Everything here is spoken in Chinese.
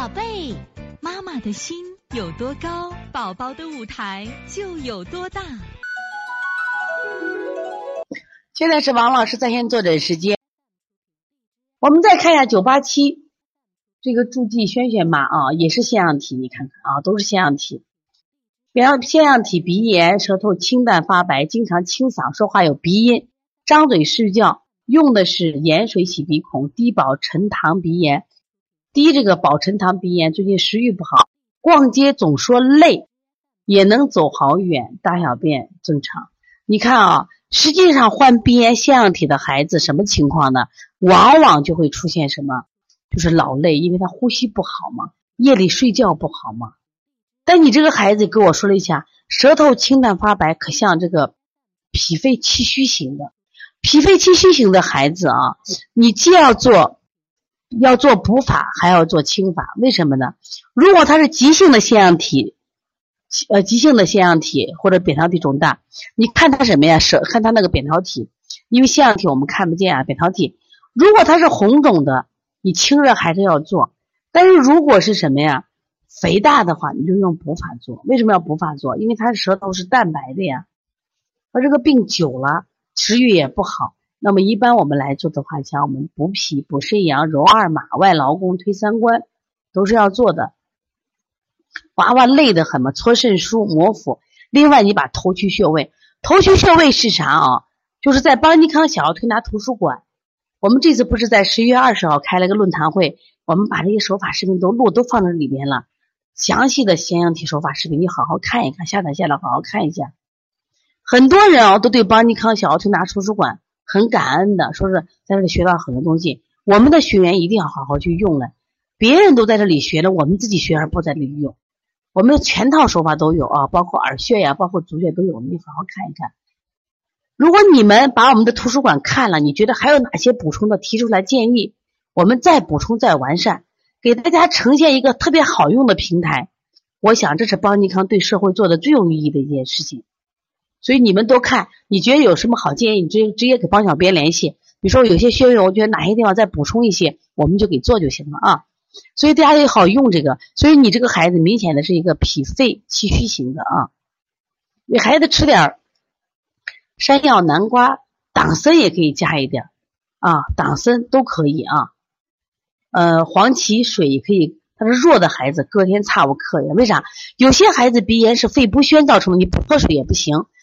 宝贝，妈妈的心有多高，宝宝的舞台就有多大。现在是王老师在线坐诊时间。我们再看一下九八七这个助记轩轩妈啊，也是腺样体，你看看啊，都是腺样体。然后腺样体鼻炎，舌头清淡发白，经常清嗓，说话有鼻音，张嘴睡觉用的是盐水洗鼻孔，低保陈糖鼻炎。低这个保陈糖鼻炎，最近食欲不好，逛街总说累，也能走好远，大小便正常。你看啊，实际上患鼻炎腺样体的孩子什么情况呢？往往就会出现什么，就是老累，因为他呼吸不好嘛，夜里睡觉不好嘛。但你这个孩子跟我说了一下，舌头清淡发白，可像这个脾肺气虚型的。脾肺气虚型的孩子啊，你既要做。要做补法，还要做清法，为什么呢？如果他是急性的腺样体，呃，急性的腺样体或者扁桃体肿大，你看他什么呀？是看他那个扁桃体，因为腺样体我们看不见啊。扁桃体，如果它是红肿的，你清热还是要做；但是如果是什么呀，肥大的话，你就用补法做。为什么要补法做？因为他的舌头是淡白的呀，而这个病久了，食欲也不好。那么一般我们来做的话，像我们补脾、补肾阳、揉二马、外劳宫、推三关，都是要做的。娃娃累得很嘛，搓肾腧、摩腹。另外，你把头区穴位，头区穴位是啥啊？就是在邦尼康小儿推拿图书馆，我们这次不是在十一月二十号开了个论坛会，我们把这些手法视频都录都放在里边了，详细的咸阳体手法视频，你好好看一看，下载下来好好看一下。很多人啊都对邦尼康小儿推拿图书馆。很感恩的，说是在这里学到很多东西。我们的学员一定要好好去用了。别人都在这里学了，我们自己学而不在这里用。我们的全套手法都有啊，包括耳穴呀，包括足穴都有，你好好看一看。如果你们把我们的图书馆看了，你觉得还有哪些补充的，提出来建议，我们再补充再完善，给大家呈现一个特别好用的平台。我想这是邦尼康对社会做的最有意义的一件事情。所以你们都看，你觉得有什么好建议，你直接直接给帮小编联系。比如说有些穴位，我觉得哪些地方再补充一些，我们就给做就行了啊。所以大家也好用这个。所以你这个孩子明显的是一个脾肺气虚型的啊。给孩子吃点山药、南瓜、党参也可以加一点啊，党参都可以啊。呃，黄芪水也可以。他是弱的孩子，隔天擦无克呀？为啥？有些孩子鼻炎是肺不宣造成的，你不喝水也不行。